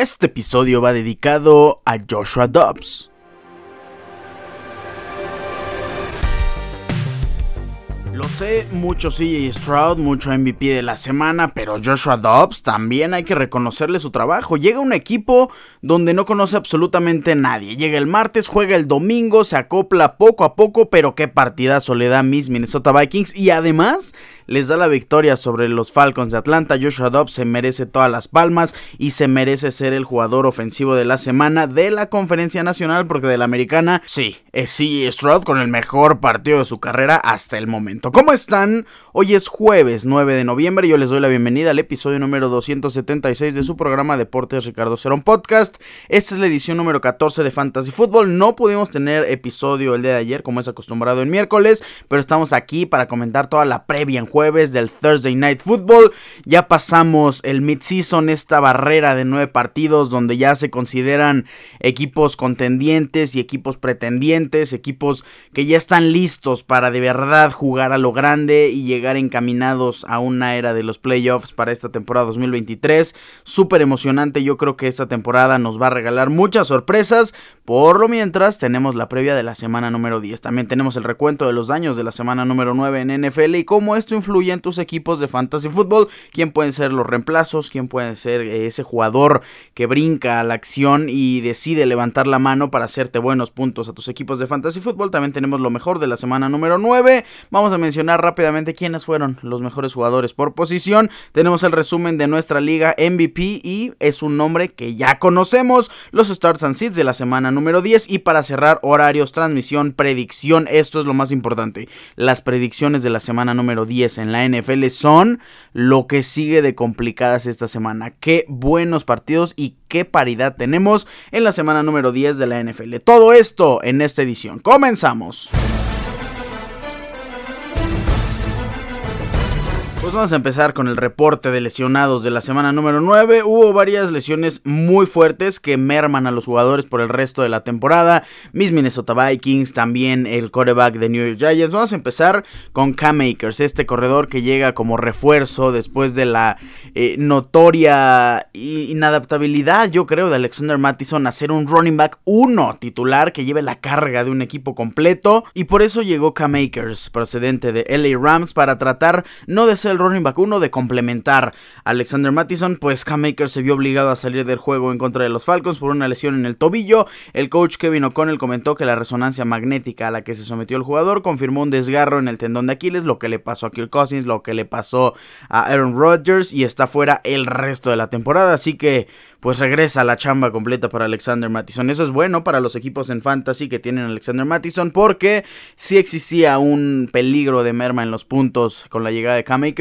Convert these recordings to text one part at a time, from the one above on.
Este episodio va dedicado a Joshua Dobbs. Lo sé, mucho CJ Stroud, mucho MVP de la semana, pero Joshua Dobbs también hay que reconocerle su trabajo. Llega un equipo donde no conoce absolutamente nadie. Llega el martes, juega el domingo, se acopla poco a poco, pero qué partidazo le da a mis Minnesota Vikings y además les da la victoria sobre los Falcons de Atlanta. Joshua Dobbs se merece todas las palmas y se merece ser el jugador ofensivo de la semana de la Conferencia Nacional, porque de la Americana, sí, es CJ Stroud con el mejor partido de su carrera hasta el momento. ¿Cómo están? Hoy es jueves 9 de noviembre yo les doy la bienvenida al episodio número 276 de su programa Deportes Ricardo Cerón Podcast. Esta es la edición número 14 de Fantasy Football. No pudimos tener episodio el día de ayer como es acostumbrado en miércoles, pero estamos aquí para comentar toda la previa en jueves del Thursday Night Football. Ya pasamos el mid-season, esta barrera de nueve partidos donde ya se consideran equipos contendientes y equipos pretendientes, equipos que ya están listos para de verdad jugar a lo grande y llegar encaminados a una era de los playoffs para esta temporada 2023. Súper emocionante, yo creo que esta temporada nos va a regalar muchas sorpresas. Por lo mientras tenemos la previa de la semana número 10. También tenemos el recuento de los daños de la semana número 9 en NFL y cómo esto influye en tus equipos de fantasy football. Quién pueden ser los reemplazos, quién puede ser ese jugador que brinca a la acción y decide levantar la mano para hacerte buenos puntos a tus equipos de fantasy football. También tenemos lo mejor de la semana número 9. Vamos a mencionar rápidamente quiénes fueron los mejores jugadores por posición. Tenemos el resumen de nuestra liga MVP y es un nombre que ya conocemos, los Starts and Seeds de la semana número 10 y para cerrar horarios, transmisión, predicción, esto es lo más importante. Las predicciones de la semana número 10 en la NFL son lo que sigue de complicadas esta semana. Qué buenos partidos y qué paridad tenemos en la semana número 10 de la NFL. Todo esto en esta edición. Comenzamos. Pues vamos a empezar con el reporte de lesionados de la semana número 9. Hubo varias lesiones muy fuertes que merman a los jugadores por el resto de la temporada. Mis Minnesota Vikings, también el coreback de New York Giants. Vamos a empezar con Cam Akers, este corredor que llega como refuerzo después de la eh, notoria inadaptabilidad, yo creo, de Alexander Mattison a ser un running back 1 titular que lleve la carga de un equipo completo. Y por eso llegó Cam Akers, procedente de LA Rams, para tratar no de ser el running back 1 de complementar a Alexander Mattison, pues Cam Akers se vio obligado a salir del juego en contra de los Falcons por una lesión en el tobillo. El coach Kevin O'Connell comentó que la resonancia magnética a la que se sometió el jugador confirmó un desgarro en el tendón de Aquiles, lo que le pasó a Kirk Cousins, lo que le pasó a Aaron Rodgers y está fuera el resto de la temporada, así que pues regresa la chamba completa para Alexander Mattison. Eso es bueno para los equipos en fantasy que tienen Alexander Mattison porque si existía un peligro de merma en los puntos con la llegada de Cam Akers,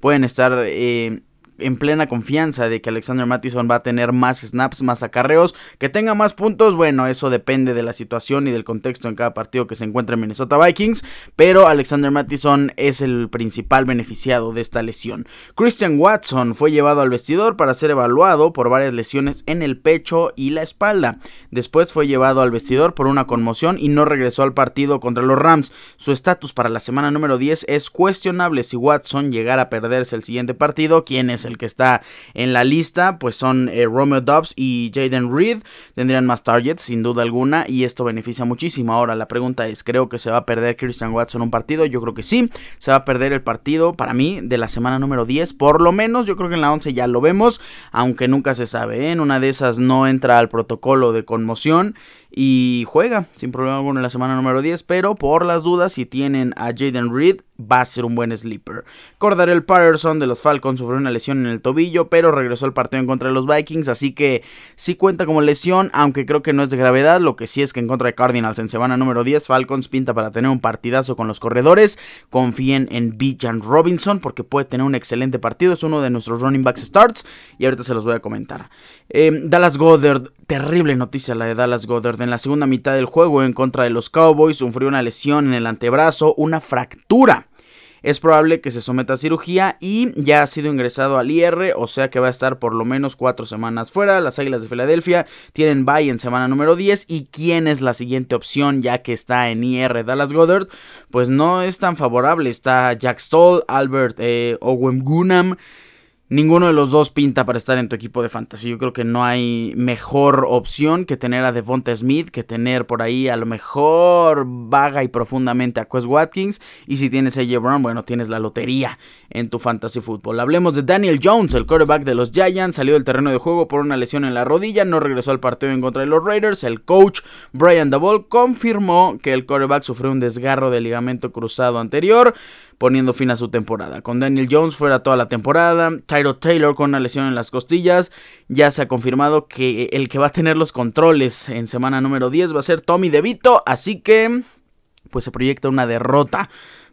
pueden estar eh, en plena confianza de que Alexander Mattison va a tener más snaps, más acarreos, que tenga más puntos, bueno, eso depende de la situación y del contexto en cada partido que se encuentre en Minnesota Vikings, pero Alexander Mattison es el principal beneficiado de esta lesión. Christian Watson fue llevado al vestidor para ser evaluado por varias lesiones en el pecho y la espalda. Después fue llevado al vestidor por una conmoción y no regresó al partido contra los Rams. Su estatus para la semana número 10 es cuestionable si Watson llegara a perderse el siguiente partido, ¿quién es el que está en la lista, pues son eh, Romeo Dobbs y Jaden Reed. Tendrían más targets, sin duda alguna, y esto beneficia muchísimo. Ahora, la pregunta es, ¿creo que se va a perder Christian Watson un partido? Yo creo que sí. Se va a perder el partido, para mí, de la semana número 10. Por lo menos, yo creo que en la 11 ya lo vemos, aunque nunca se sabe. ¿eh? En una de esas no entra al protocolo de conmoción y juega sin problema alguno en la semana número 10, pero por las dudas, si tienen a Jaden Reed, va a ser un buen sleeper. Cordarel Patterson de los Falcons sufrió una lesión en el tobillo, pero regresó al partido en contra de los Vikings, así que sí cuenta como lesión, aunque creo que no es de gravedad. Lo que sí es que en contra de Cardinals en semana número 10, Falcons pinta para tener un partidazo con los corredores. Confíen en Bijan Robinson porque puede tener un excelente partido, es uno de nuestros running backs starts y ahorita se los voy a comentar. Em, Dallas Goddard, terrible noticia la de Dallas Goddard. En la segunda mitad del juego en contra de los Cowboys sufrió una lesión en el antebrazo, una fractura es probable que se someta a cirugía y ya ha sido ingresado al IR, o sea que va a estar por lo menos cuatro semanas fuera. Las Águilas de Filadelfia tienen bye en semana número 10 y quién es la siguiente opción ya que está en IR Dallas Goddard, pues no es tan favorable. Está Jack Stoll, Albert eh, Owen Gunam. Ninguno de los dos pinta para estar en tu equipo de fantasy. Yo creo que no hay mejor opción que tener a Devonta Smith, que tener por ahí a lo mejor vaga y profundamente a Quest Watkins. Y si tienes a J. Brown, bueno, tienes la lotería en tu fantasy fútbol. Hablemos de Daniel Jones, el quarterback de los Giants. Salió del terreno de juego por una lesión en la rodilla. No regresó al partido en contra de los Raiders. El coach Brian Dabol confirmó que el quarterback sufrió un desgarro del ligamento cruzado anterior poniendo fin a su temporada. Con Daniel Jones fuera toda la temporada, Tyro Taylor con una lesión en las costillas, ya se ha confirmado que el que va a tener los controles en semana número 10 va a ser Tommy DeVito, así que pues se proyecta una derrota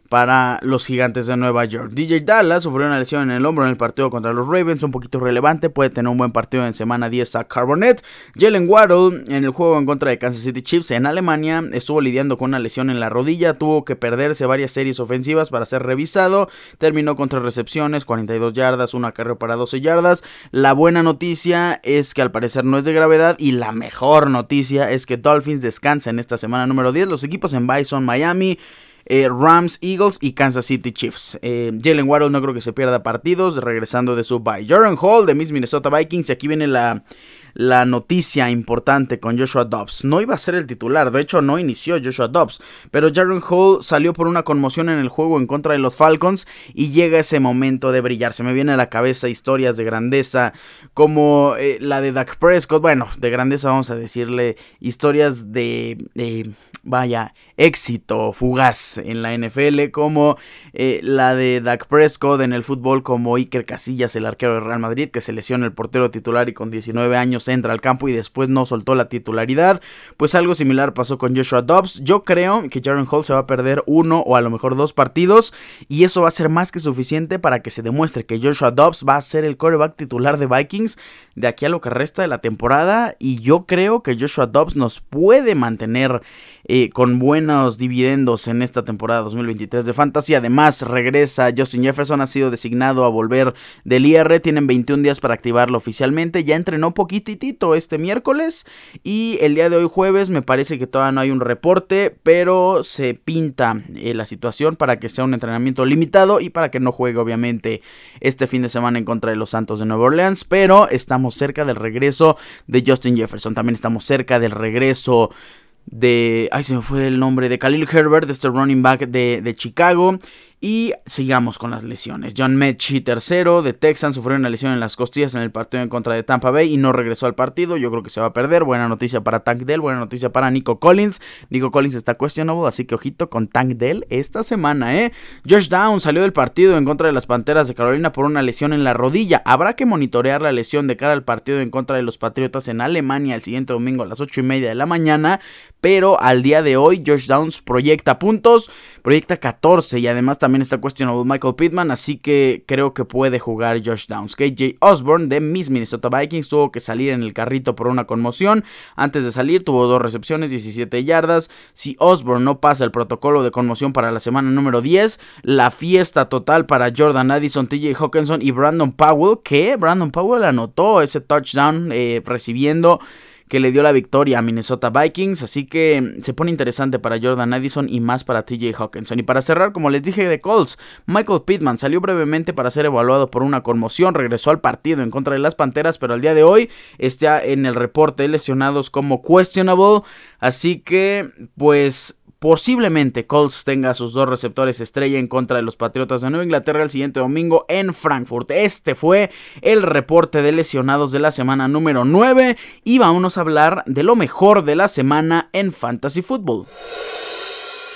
para los gigantes de Nueva York. DJ Dallas sufrió una lesión en el hombro en el partido contra los Ravens, un poquito relevante, puede tener un buen partido en semana 10 a Carbonet. Jalen Waddle en el juego en contra de Kansas City Chiefs en Alemania estuvo lidiando con una lesión en la rodilla, tuvo que perderse varias series ofensivas para ser revisado, terminó con tres recepciones, 42 yardas, una carrera para 12 yardas. La buena noticia es que al parecer no es de gravedad y la mejor noticia es que Dolphins descansa en esta semana número 10. Los equipos en Bison, Miami, eh, Rams, Eagles y Kansas City Chiefs. Eh, Jalen Waddle no creo que se pierda partidos regresando de su bye. Jordan Hall de Miss Minnesota Vikings. Y aquí viene la, la noticia importante con Joshua Dobbs. No iba a ser el titular, de hecho no inició Joshua Dobbs, pero Jaren Hall salió por una conmoción en el juego en contra de los Falcons y llega ese momento de brillar. Se me viene a la cabeza historias de grandeza como eh, la de Dak Prescott, bueno, de grandeza vamos a decirle historias de, vaya, éxito fugaz en la NFL como eh, la de Dak Prescott en el fútbol como Iker Casillas, el arquero de Real Madrid que se lesiona el portero titular y con 19 años entra al campo y después no soltó la titularidad. Pues algo similar pasó con Joshua Dobbs. Yo creo que Jaron Hall se va a perder uno o a lo mejor dos partidos y eso va a ser más que suficiente para que se demuestre que Joshua Dobbs va a ser el quarterback titular de Vikings de aquí a lo que resta de la temporada y yo creo que Joshua Dobbs nos puede mantener eh, con buenos dividendos en esta temporada 2023 de Fantasy. Además, regresa Justin Jefferson, ha sido designado a volver del IR. Tienen 21 días para activarlo oficialmente. Ya entrenó poquitito este miércoles y el día de hoy jueves me parece que todavía no hay un reporte, pero se pinta eh, la situación para que sea un entrenamiento limitado y para que no juegue obviamente este fin de semana en contra de los Santos de Nueva Orleans. Pero estamos cerca del regreso de Justin Jefferson. También estamos cerca del regreso de... Ay, se me fue el nombre de Khalil Herbert, este running back de, de Chicago. Y sigamos con las lesiones. John Mechie, tercero de Texas, sufrió una lesión en las costillas en el partido en contra de Tampa Bay y no regresó al partido. Yo creo que se va a perder. Buena noticia para Tank Dell, buena noticia para Nico Collins. Nico Collins está questionable, así que ojito con Tank Dell esta semana, ¿eh? Josh Down salió del partido en contra de las Panteras de Carolina por una lesión en la rodilla. Habrá que monitorear la lesión de cara al partido en contra de los Patriotas en Alemania el siguiente domingo a las 8 y media de la mañana. Pero al día de hoy, Josh Downs proyecta puntos, proyecta 14 y además también está cuestionado Michael Pittman, así que creo que puede jugar Josh Downs. KJ Osborne de Miss Minnesota Vikings tuvo que salir en el carrito por una conmoción. Antes de salir tuvo dos recepciones, 17 yardas. Si Osborne no pasa el protocolo de conmoción para la semana número 10, la fiesta total para Jordan Addison, TJ Hawkinson y Brandon Powell, que Brandon Powell anotó ese touchdown eh, recibiendo que le dio la victoria a Minnesota Vikings. Así que se pone interesante para Jordan Addison y más para TJ Hawkinson. Y para cerrar, como les dije de Colts, Michael Pittman salió brevemente para ser evaluado por una conmoción. Regresó al partido en contra de las Panteras, pero al día de hoy está en el reporte de lesionados como questionable. Así que, pues Posiblemente Colts tenga sus dos receptores estrella en contra de los Patriotas de Nueva Inglaterra el siguiente domingo en Frankfurt. Este fue el reporte de lesionados de la semana número 9 y vamos a hablar de lo mejor de la semana en Fantasy Football.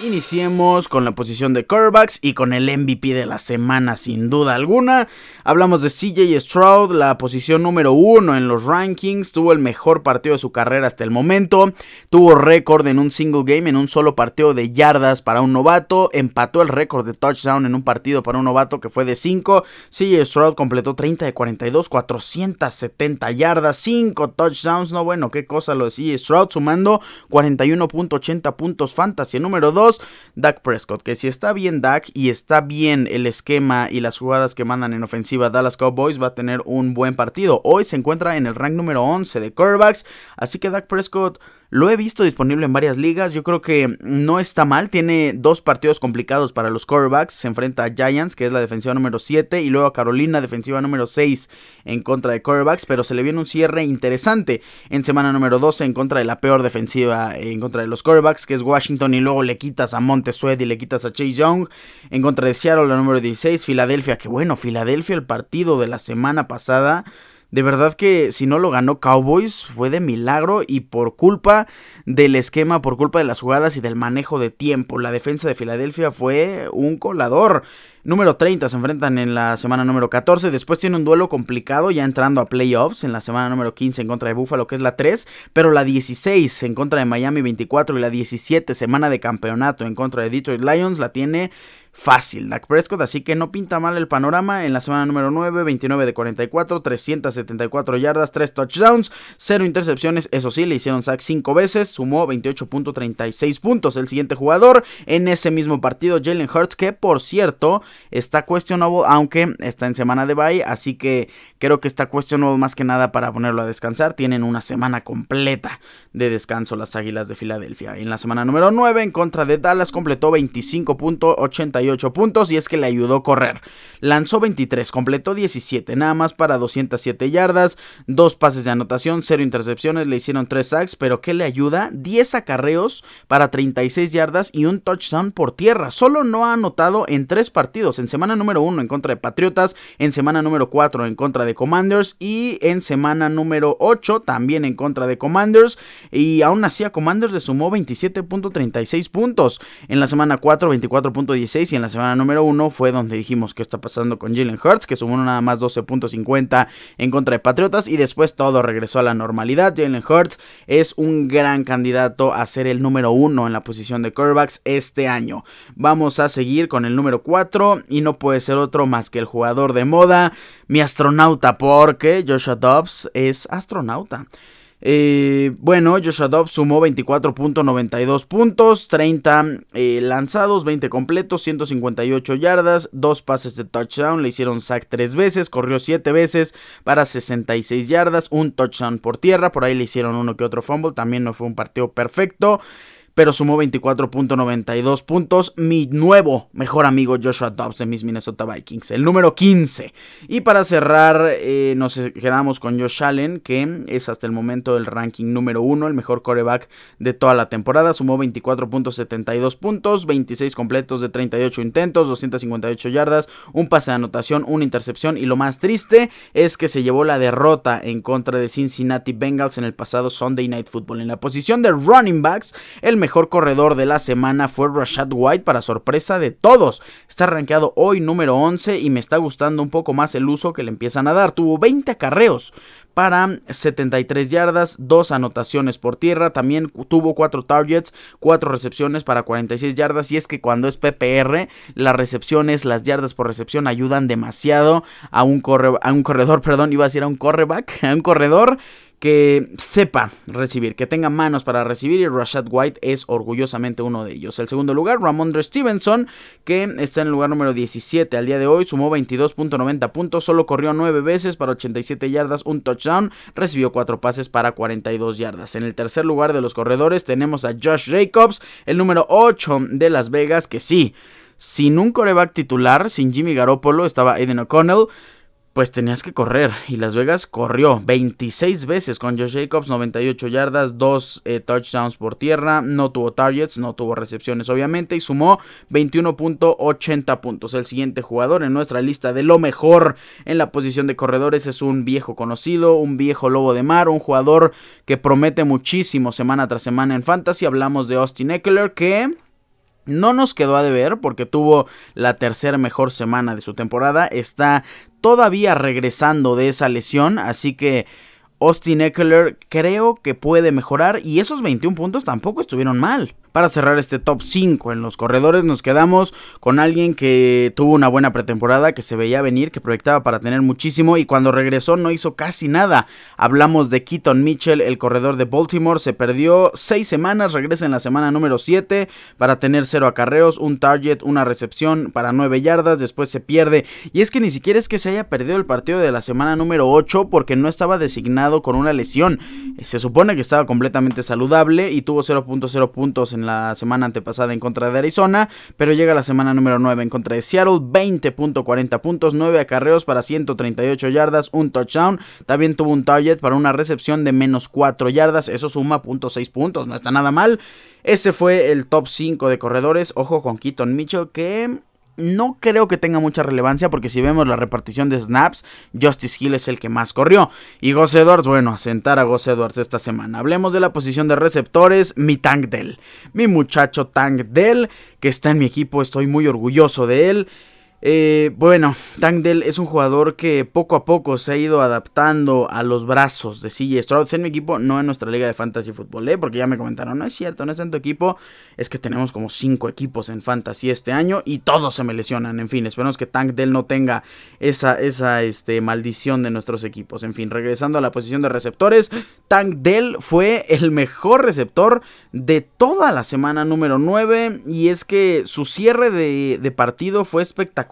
Iniciemos con la posición de quarterbacks y con el MVP de la semana sin duda alguna. Hablamos de CJ Stroud, la posición número uno en los rankings. Tuvo el mejor partido de su carrera hasta el momento. Tuvo récord en un single game, en un solo partido de yardas para un novato. Empató el récord de touchdown en un partido para un novato que fue de 5. CJ Stroud completó 30 de 42, 470 yardas, 5 touchdowns. No, bueno, qué cosa lo de CJ Stroud, sumando 41.80 puntos fantasy. Número 2. Dak Prescott, que si está bien Dak y está bien el esquema y las jugadas que mandan en ofensiva Dallas Cowboys, va a tener un buen partido. Hoy se encuentra en el rank número 11 de quarterbacks, así que Dak Prescott Lo he visto disponible en varias ligas. Yo creo que no está mal. Tiene dos partidos complicados para los quarterbacks. Se enfrenta a Giants, que es la defensiva número 7, y luego a Carolina, defensiva número 6 en contra de quarterbacks. Pero se le viene un cierre interesante en semana número 12 en contra de la peor defensiva en contra de los quarterbacks, que es Washington. Y luego le quitas a Montesuet y le quitas a Chase Young. En contra de Seattle, la número 16. Filadelfia, que bueno, Filadelfia, el partido de la semana pasada de verdad que si no lo ganó Cowboys fue de milagro y por culpa del esquema, por culpa de las jugadas y del manejo de tiempo. La defensa de Filadelfia fue un colador. Número 30 se enfrentan en la semana número 14. Después tiene un duelo complicado ya entrando a playoffs en la semana número 15 en contra de Buffalo, que es la 3. Pero la 16 en contra de Miami 24 y la 17 semana de campeonato en contra de Detroit Lions la tiene fácil Dak Prescott, así que no pinta mal el panorama en la semana número 9, 29 de 44, 374 yardas, 3 touchdowns, 0 intercepciones, eso sí, le hicieron sack 5 veces, sumó 28.36 puntos. El siguiente jugador en ese mismo partido, Jalen Hurts, que por cierto está cuestionable, aunque está en semana de bye, así que creo que está cuestionable más que nada para ponerlo a descansar. Tienen una semana completa de descanso las Águilas de Filadelfia. En la semana número 9, en contra de Dallas, completó 25.80 puntos y es que le ayudó a correr. Lanzó 23, completó 17, nada más para 207 yardas, dos pases de anotación, 0 intercepciones, le hicieron 3 sacks, pero ¿qué le ayuda? 10 acarreos para 36 yardas y un touchdown por tierra. Solo no ha anotado en 3 partidos, en semana número 1 en contra de Patriotas, en semana número 4 en contra de Commanders y en semana número 8 también en contra de Commanders y aún así a Commanders le sumó 27.36 puntos. En la semana 4 24.16 y en la semana número 1 fue donde dijimos qué está pasando con Jalen Hurts, que sumó nada más 12.50 en contra de Patriotas y después todo regresó a la normalidad. Jalen Hurts es un gran candidato a ser el número 1 en la posición de quarterbacks este año. Vamos a seguir con el número 4 y no puede ser otro más que el jugador de moda, mi astronauta, porque Joshua Dobbs es astronauta. Eh, bueno, Joshua Dobbs sumó 24.92 puntos, 30 eh, lanzados, 20 completos, 158 yardas, 2 pases de touchdown, le hicieron sack 3 veces, corrió 7 veces para 66 yardas, un touchdown por tierra, por ahí le hicieron uno que otro fumble, también no fue un partido perfecto pero sumó 24.92 puntos. Mi nuevo mejor amigo Joshua Dobbs de mis Minnesota Vikings, el número 15. Y para cerrar, eh, nos quedamos con Josh Allen, que es hasta el momento el ranking número 1, el mejor coreback de toda la temporada. Sumó 24.72 puntos, 26 completos de 38 intentos, 258 yardas, un pase de anotación, una intercepción. Y lo más triste es que se llevó la derrota en contra de Cincinnati Bengals en el pasado Sunday Night Football. En la posición de running backs, el mejor corredor de la semana fue Rashad White para sorpresa de todos. Está rankeado hoy número 11 y me está gustando un poco más el uso que le empiezan a dar. Tuvo 20 acarreos para 73 yardas, 2 anotaciones por tierra, también tuvo 4 targets, 4 recepciones para 46 yardas y es que cuando es PPR, las recepciones, las yardas por recepción ayudan demasiado a un, a un corredor, perdón, iba a decir a un correback, a un corredor que sepa recibir, que tenga manos para recibir y Rashad White es orgullosamente uno de ellos. El segundo lugar, Ramondre Stevenson, que está en el lugar número 17 al día de hoy, sumó 22.90 puntos, solo corrió 9 veces para 87 yardas, un touchdown, recibió 4 pases para 42 yardas. En el tercer lugar de los corredores tenemos a Josh Jacobs, el número 8 de Las Vegas, que sí, sin un coreback titular, sin Jimmy Garoppolo, estaba Aiden O'Connell pues tenías que correr. Y Las Vegas corrió 26 veces con Josh Jacobs, 98 yardas, 2 eh, touchdowns por tierra. No tuvo targets, no tuvo recepciones, obviamente. Y sumó 21.80 puntos. El siguiente jugador en nuestra lista de lo mejor en la posición de corredores es un viejo conocido, un viejo lobo de mar, un jugador que promete muchísimo semana tras semana en Fantasy. Hablamos de Austin Eckler que no nos quedó a deber porque tuvo la tercera mejor semana de su temporada. Está todavía regresando de esa lesión, así que Austin Eckler creo que puede mejorar y esos 21 puntos tampoco estuvieron mal. Para cerrar este top 5 en los corredores nos quedamos con alguien que tuvo una buena pretemporada, que se veía venir, que proyectaba para tener muchísimo y cuando regresó no hizo casi nada. Hablamos de Keaton Mitchell, el corredor de Baltimore, se perdió 6 semanas, regresa en la semana número 7 para tener 0 acarreos, un target, una recepción para 9 yardas, después se pierde. Y es que ni siquiera es que se haya perdido el partido de la semana número 8 porque no estaba designado con una lesión. Se supone que estaba completamente saludable y tuvo 0.0 puntos en la semana antepasada en contra de Arizona, pero llega la semana número 9 en contra de Seattle, 20.40 puntos, 9 acarreos para 138 yardas, un touchdown, también tuvo un target para una recepción de menos 4 yardas, eso suma .6 puntos, no está nada mal. Ese fue el top 5 de corredores, ojo con Keaton Mitchell que no creo que tenga mucha relevancia porque si vemos la repartición de snaps, Justice Hill es el que más corrió. Y Gus Edwards, bueno, a sentar a Gus Edwards esta semana. Hablemos de la posición de receptores, mi Tank Dell. Mi muchacho Tank Dell, que está en mi equipo, estoy muy orgulloso de él. Eh, bueno, Tangdell es un jugador que poco a poco se ha ido adaptando a los brazos de CJ Stroud. en mi equipo, no en nuestra liga de fantasy fútbol, ¿eh? porque ya me comentaron, no es cierto, no es tu equipo. Es que tenemos como 5 equipos en fantasy este año y todos se me lesionan. En fin, esperemos que Tangdell no tenga esa, esa este, maldición de nuestros equipos. En fin, regresando a la posición de receptores, Tangdell fue el mejor receptor de toda la semana número 9 y es que su cierre de, de partido fue espectacular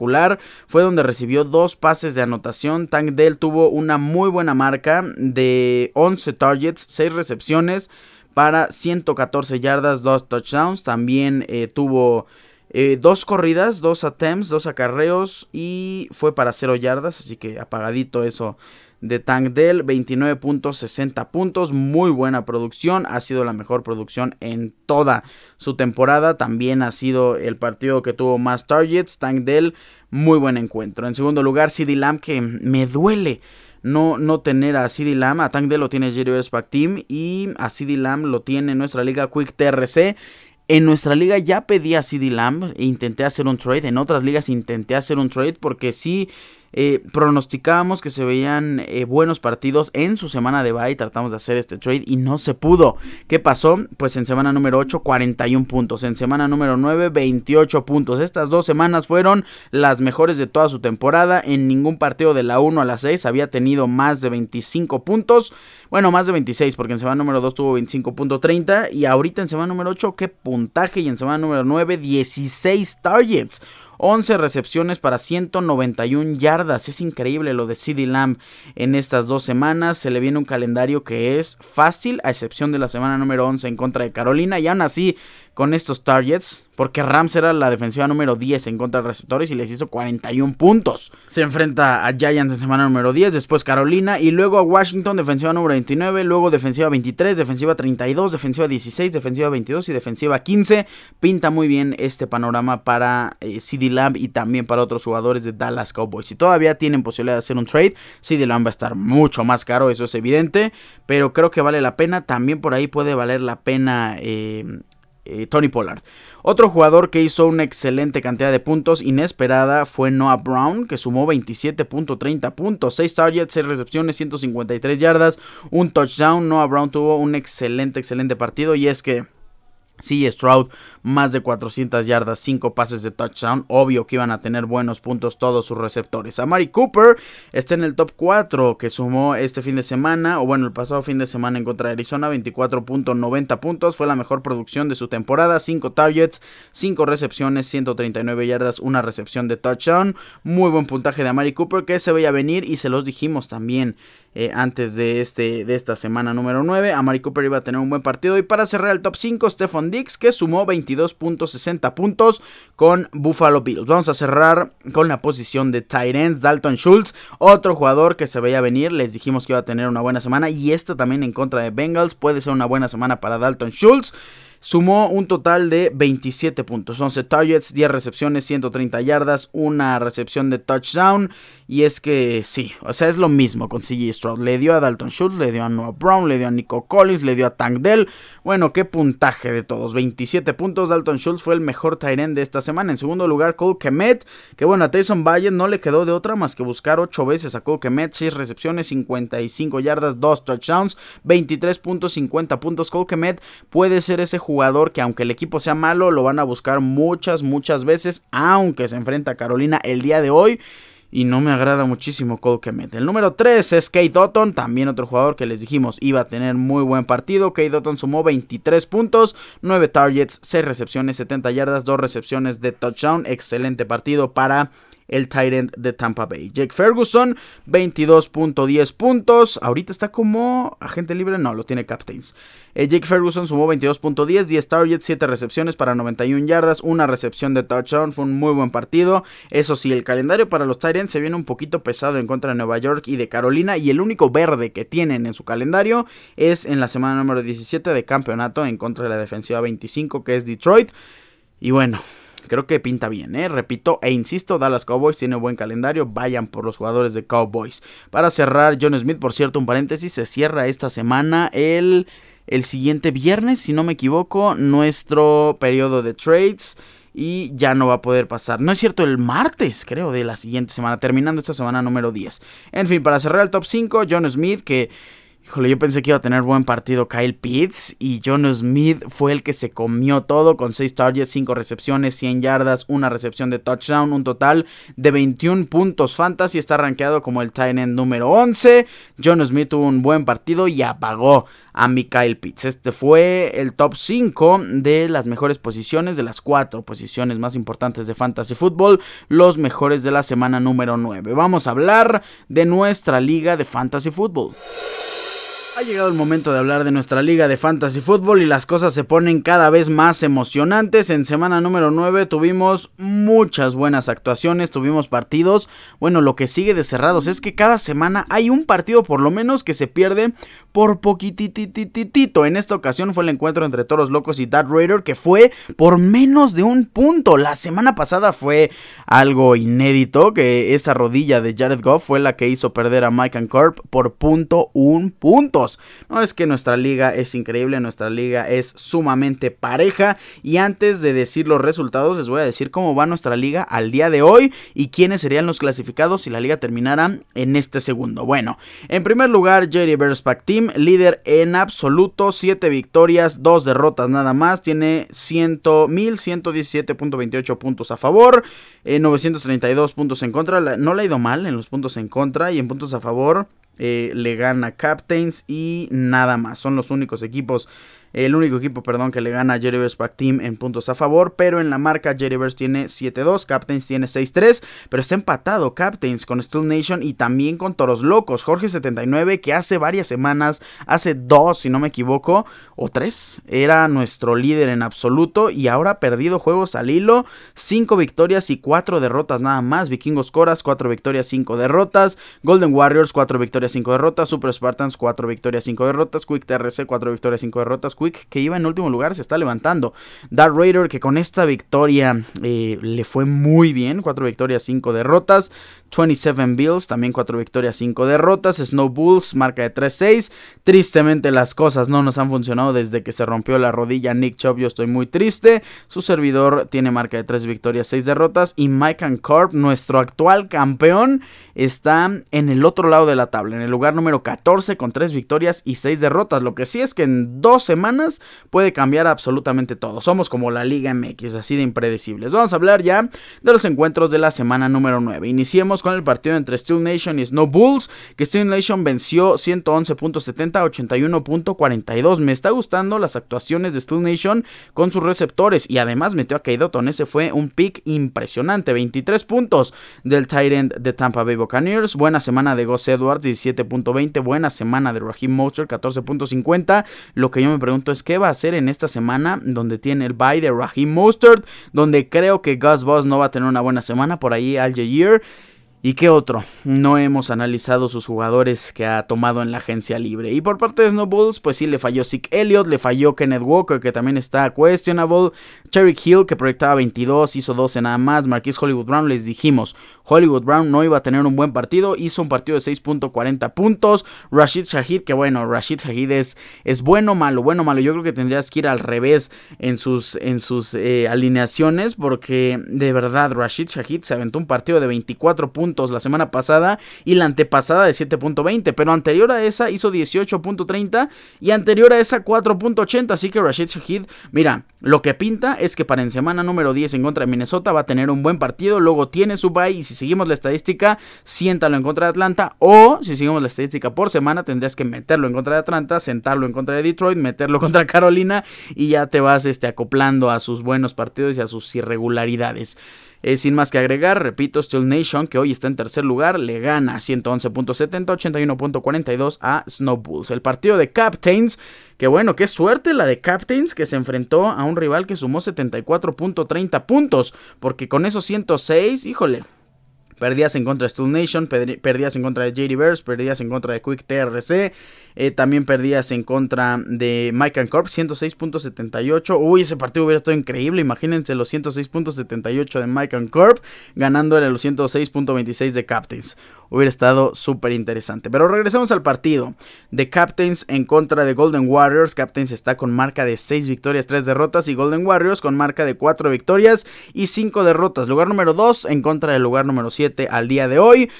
fue donde recibió dos pases de anotación. Tank Dell tuvo una muy buena marca de 11 targets, 6 recepciones para 114 yardas, 2 touchdowns. También eh, tuvo eh, dos corridas, dos attempts, dos acarreos y fue para 0 yardas, así que apagadito eso de Tank Dell, 29.60 puntos, muy buena producción, ha sido la mejor producción en toda su temporada, también ha sido el partido que tuvo más targets, Tank Dell, muy buen encuentro. En segundo lugar, CD Lamb, que me duele no, no tener a CD Lamb, a Tank lo tiene Jerry Team y a CD Lamb lo tiene nuestra liga Quick TRC. En nuestra liga ya pedí a CD Lamb intenté hacer un trade. En otras ligas intenté hacer un trade porque sí eh, pronosticábamos que se veían eh, buenos partidos en su semana de bye. Tratamos de hacer este trade y no se pudo. ¿Qué pasó? Pues en semana número 8, 41 puntos. En semana número 9, 28 puntos. Estas dos semanas fueron las mejores de toda su temporada. En ningún partido de la 1 a la 6 había tenido más de 25 puntos. Bueno, más de 26, porque en semana número 2 tuvo 25.30. Y ahorita en semana número 8, qué puntaje. Y en semana número 9, 16 targets. 11 recepciones para 191 yardas. Es increíble lo de CD Lamb en estas dos semanas. Se le viene un calendario que es fácil, a excepción de la semana número 11 en contra de Carolina. Y aún así, con estos targets, porque Rams era la defensiva número 10 en contra de receptores y les hizo 41 puntos. Se enfrenta a Giants en semana número 10, después Carolina y luego a Washington, defensiva número 29, luego defensiva 23, defensiva 32, defensiva 16, defensiva 22 y defensiva 15. Pinta muy bien este panorama para eh, CD Lamb y también para otros jugadores de Dallas Cowboys. Si todavía tienen posibilidad de hacer un trade, CD Lamb va a estar mucho más caro, eso es evidente, pero creo que vale la pena. También por ahí puede valer la pena eh, eh, Tony Pollard. Otro jugador que hizo una excelente cantidad de puntos inesperada fue Noah Brown, que sumó 27.30 puntos, 6 targets, 6 recepciones, 153 yardas, un touchdown. Noah Brown tuvo un excelente, excelente partido y es que... Sí, Stroud, más de 400 yardas, 5 pases de touchdown. Obvio que iban a tener buenos puntos todos sus receptores. Amari Cooper está en el top 4 que sumó este fin de semana, o bueno, el pasado fin de semana en contra de Arizona, 24.90 puntos. Fue la mejor producción de su temporada. 5 targets, 5 recepciones, 139 yardas, una recepción de touchdown. Muy buen puntaje de Amari Cooper que se veía venir y se los dijimos también eh, antes de, este, de esta semana número 9. Amari Cooper iba a tener un buen partido. Y para cerrar el top 5, Stephon Dix, que sumó 22.60 puntos con Buffalo Bills. Vamos a cerrar con la posición de tight Dalton Schultz, otro jugador que se veía venir. Les dijimos que iba a tener una buena semana. Y esto también en contra de Bengals. Puede ser una buena semana para Dalton Schultz. Sumó un total de 27 puntos, 11 targets, 10 recepciones, 130 yardas, una recepción de touchdown. Y es que sí, o sea, es lo mismo con CG Stroud. Le dio a Dalton Schultz, le dio a Noah Brown, le dio a Nico Collins, le dio a Tank Dell. Bueno, qué puntaje de todos. 27 puntos. Dalton Schultz fue el mejor Tyrant de esta semana. En segundo lugar, Cole Kemet. Que bueno, a Tyson Valle no le quedó de otra más que buscar 8 veces a Cole Kemet. 6 recepciones, 55 yardas, 2 touchdowns, 23 puntos, 50 puntos. Cole Kemet puede ser ese jugador que aunque el equipo sea malo, lo van a buscar muchas, muchas veces. Aunque se enfrenta a Carolina el día de hoy y no me agrada muchísimo Cole Kemet. El número 3 es Kate Dotton, también otro jugador que les dijimos iba a tener muy buen partido. Kate Dotton sumó 23 puntos, 9 targets, 6 recepciones, 70 yardas, 2 recepciones de touchdown. Excelente partido para el Tyrant de Tampa Bay. Jake Ferguson, 22.10 puntos. Ahorita está como agente libre, no, lo tiene Captains. Eh, Jake Ferguson sumó 22.10, 10 targets, 7 recepciones para 91 yardas, una recepción de touchdown. Fue un muy buen partido. Eso sí, el calendario para los Tyrants se viene un poquito pesado en contra de Nueva York y de Carolina. Y el único verde que tienen en su calendario es en la semana número 17 de campeonato en contra de la defensiva 25 que es Detroit. Y bueno, Creo que pinta bien, ¿eh? Repito e insisto, Dallas Cowboys tiene buen calendario, vayan por los jugadores de Cowboys. Para cerrar, John Smith, por cierto, un paréntesis, se cierra esta semana el, el siguiente viernes, si no me equivoco, nuestro periodo de trades y ya no va a poder pasar. No es cierto, el martes, creo, de la siguiente semana, terminando esta semana número 10. En fin, para cerrar el top 5, John Smith, que Híjole, yo pensé que iba a tener buen partido Kyle Pitts y John Smith fue el que se comió todo con 6 targets, 5 recepciones, 100 yardas, una recepción de touchdown, un total de 21 puntos fantasy. Está rankeado como el tight end número 11. John Smith tuvo un buen partido y apagó a Kyle Pitts. Este fue el top 5 de las mejores posiciones, de las 4 posiciones más importantes de Fantasy Football, los mejores de la semana número 9. Vamos a hablar de nuestra liga de Fantasy Football. Ha llegado el momento de hablar de nuestra liga de fantasy fútbol y las cosas se ponen cada vez más emocionantes. En semana número 9 tuvimos muchas buenas actuaciones, tuvimos partidos. Bueno, lo que sigue de cerrados es que cada semana hay un partido por lo menos que se pierde por poquititititito. En esta ocasión fue el encuentro entre Toros Locos y Dad Raider que fue por menos de un punto. La semana pasada fue algo inédito que esa rodilla de Jared Goff fue la que hizo perder a Mike and Corp por punto un punto. No es que nuestra liga es increíble, nuestra liga es sumamente pareja. Y antes de decir los resultados, les voy a decir cómo va nuestra liga al día de hoy y quiénes serían los clasificados si la liga terminara en este segundo. Bueno, en primer lugar, Jerry Pack Team, líder en absoluto, 7 victorias, 2 derrotas nada más. Tiene 1117.28 puntos a favor, 932 eh, puntos en contra. No le ha ido mal en los puntos en contra y en puntos a favor eh, le gana Captains y nada más. Son los únicos equipos el único equipo, perdón, que le gana a Jerryverse Pack Team en puntos a favor. Pero en la marca Jerryverse tiene 7-2, Captains tiene 6-3. Pero está empatado Captains con Steel Nation y también con Toros Locos. Jorge79, que hace varias semanas, hace dos, si no me equivoco, o tres, era nuestro líder en absoluto. Y ahora ha perdido juegos al hilo. 5 victorias y 4 derrotas nada más. Vikingos Coras, 4 victorias, 5 derrotas. Golden Warriors, 4 victorias, 5 derrotas. Super Spartans, 4 victorias, 5 derrotas. Quick TRC, 4 victorias, 5 derrotas. Quick, que iba en último lugar, se está levantando. Dark Raider, que con esta victoria eh, le fue muy bien. 4 victorias, 5 derrotas. 27 Bills, también 4 victorias, 5 derrotas. Snow Bulls, marca de 3-6. Tristemente las cosas no nos han funcionado desde que se rompió la rodilla Nick Chubb. Yo estoy muy triste. Su servidor tiene marca de 3 victorias, 6 derrotas. Y Mike and Corp, nuestro actual campeón, está en el otro lado de la tabla, en el lugar número 14 con 3 victorias y 6 derrotas. Lo que sí es que en dos semanas puede cambiar absolutamente todo. Somos como la Liga MX, así de impredecibles. Vamos a hablar ya de los encuentros de la semana número 9. Iniciemos con el partido entre Steel Nation y Snow Bulls, que Steel Nation venció 111.70 a 81.42. Me está gustando las actuaciones de Steel Nation con sus receptores y además metió a Kaidoton. Ese fue un pick impresionante, 23 puntos del tight de Tampa Bay Buccaneers. Buena semana de Gus Edwards, 17.20. Buena semana de Raheem Mostert, 14.50. Lo que yo me pregunto es qué va a hacer en esta semana donde tiene el bye de Raheem Mostert, donde creo que Gus Boss no va a tener una buena semana. Por ahí Al Jair ¿Y qué otro? No hemos analizado sus jugadores que ha tomado en la agencia libre. Y por parte de Snowballs, pues sí le falló Zeke Elliott, le falló Kenneth Walker, que también está questionable. Cherry Hill, que proyectaba 22, hizo 12 nada más. Marquis Hollywood Brown, les dijimos, Hollywood Brown no iba a tener un buen partido, hizo un partido de 6.40 puntos. Rashid Shahid, que bueno, Rashid Shahid es, es bueno, malo, bueno, malo. Yo creo que tendrías que ir al revés en sus, en sus eh, alineaciones, porque de verdad, Rashid Shahid se aventó un partido de 24 puntos la semana pasada y la antepasada de 7.20, pero anterior a esa hizo 18.30 y anterior a esa 4.80, así que Rashid Shahid, mira, lo que pinta es que para en semana número 10 en contra de Minnesota va a tener un buen partido, luego tiene su bye y si seguimos la estadística, siéntalo en contra de Atlanta o si seguimos la estadística por semana, tendrías que meterlo en contra de Atlanta, sentarlo en contra de Detroit, meterlo contra Carolina y ya te vas este, acoplando a sus buenos partidos y a sus irregularidades. Eh, sin más que agregar, repito, Steel Nation, que hoy está en tercer lugar, le gana 111.70, 81.42 a Snowballs. El partido de Captains, que bueno, qué suerte la de Captains, que se enfrentó a un rival que sumó 74.30 puntos, porque con esos 106, híjole, Perdías en contra de Steel Nation, perdías en contra de JD Bears, perdías en contra de Quick TRC, eh, también perdías en contra de Mike Corp, 106.78. Uy, ese partido hubiera estado increíble. Imagínense los 106.78 de Mike Corp ganándole los 106.26 de Captains. Hubiera estado súper interesante. Pero regresemos al partido de Captains en contra de Golden Warriors. Captains está con marca de 6 victorias, 3 derrotas. Y Golden Warriors con marca de 4 victorias y 5 derrotas. Lugar número 2 en contra del lugar número 7 al día de hoy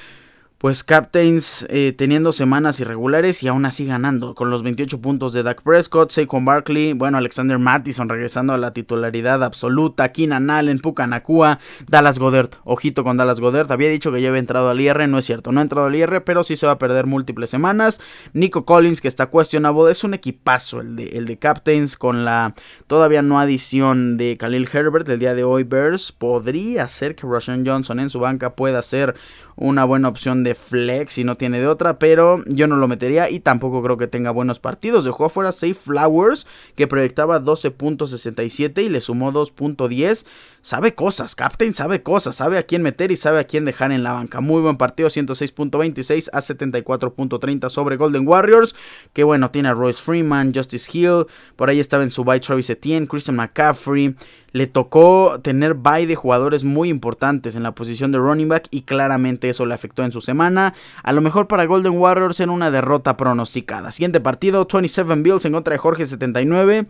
pues Captains eh, teniendo semanas irregulares y aún así ganando, con los 28 puntos de Dak Prescott, Saquon Barkley, bueno, Alexander Mattison regresando a la titularidad absoluta, Keenan Allen, Puka Nakua, Dallas Godert, ojito con Dallas Godert, había dicho que ya había entrado al IR, no es cierto, no ha entrado al IR, pero sí se va a perder múltiples semanas, Nico Collins que está cuestionable, es un equipazo el de, Captains con la todavía no adición de Khalil Herbert, el día de hoy Bears, podría ser que Rashawn Johnson en su banca pueda ser una buena opción de flex y no tiene de otra, pero yo no lo metería y tampoco creo que tenga buenos partidos. Dejó afuera Safe Flowers que proyectaba 12.67 y le sumó 2.10. Sabe cosas, Captain sabe cosas, sabe a quién meter y sabe a quién dejar en la banca. Muy buen partido, 106.26 a 74.30 sobre Golden Warriors. Que bueno, tiene a Royce Freeman, Justice Hill, por ahí estaba en su bye Travis Etienne, Christian McCaffrey le tocó tener bye de jugadores muy importantes en la posición de running back y claramente eso le afectó en su semana. A lo mejor para Golden Warriors en una derrota pronosticada. Siguiente partido, 27 Bills en contra de Jorge 79.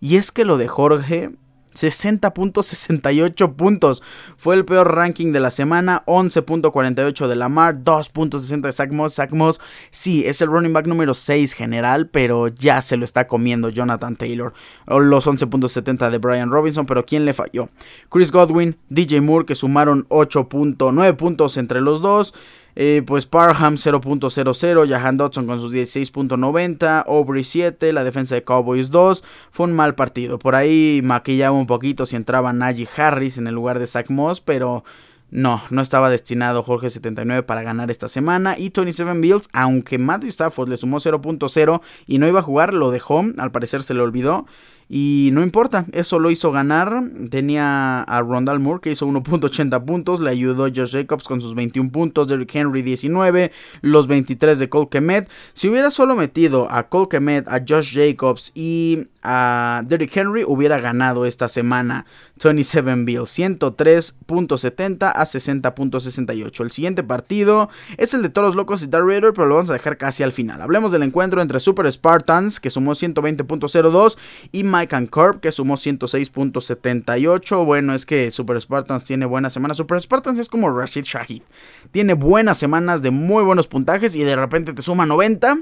Y es que lo de Jorge 60.68 puntos. Fue el peor ranking de la semana. 11.48 de Lamar. 2.60 de Zach Moss. Zach Moss, sí, es el running back número 6 general, pero ya se lo está comiendo Jonathan Taylor. Los 11.70 de Brian Robinson, pero ¿quién le falló? Chris Godwin, DJ Moore, que sumaron 8.9 puntos entre los dos. Eh, pues Parham 0.00, Jahan Dodson con sus 16.90, Aubrey 7, la defensa de Cowboys 2. Fue un mal partido. Por ahí maquillaba un poquito si entraba Najee Harris en el lugar de Zach Moss, pero no, no estaba destinado Jorge 79 para ganar esta semana. Y 27 Bills, aunque Matthew Stafford le sumó 0.0 y no iba a jugar, lo dejó. Al parecer se le olvidó. Y no importa, eso lo hizo ganar. Tenía a Rondal Moore que hizo 1.80 puntos. Le ayudó Josh Jacobs con sus 21 puntos. Derrick Henry 19. Los 23 de Cole Kemet. Si hubiera solo metido a Cole Kemet, a Josh Jacobs y a Derrick Henry, hubiera ganado esta semana 27 Bills. 103.70 a 60.68. El siguiente partido es el de Toros Locos y Dark Raider, pero lo vamos a dejar casi al final. Hablemos del encuentro entre Super Spartans, que sumó 120.02, y Mike and que sumó 106.78. Bueno, es que Super Spartans tiene buenas semanas. Super Spartans es como Rashid Shahid. Tiene buenas semanas de muy buenos puntajes y de repente te suma 90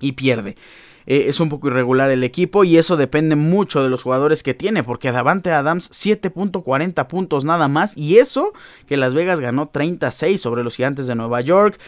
y pierde. Eh, es un poco irregular el equipo y eso depende mucho de los jugadores que tiene, porque Davante Adams 7.40 puntos nada más y eso que Las Vegas ganó 36 sobre los Gigantes de Nueva York.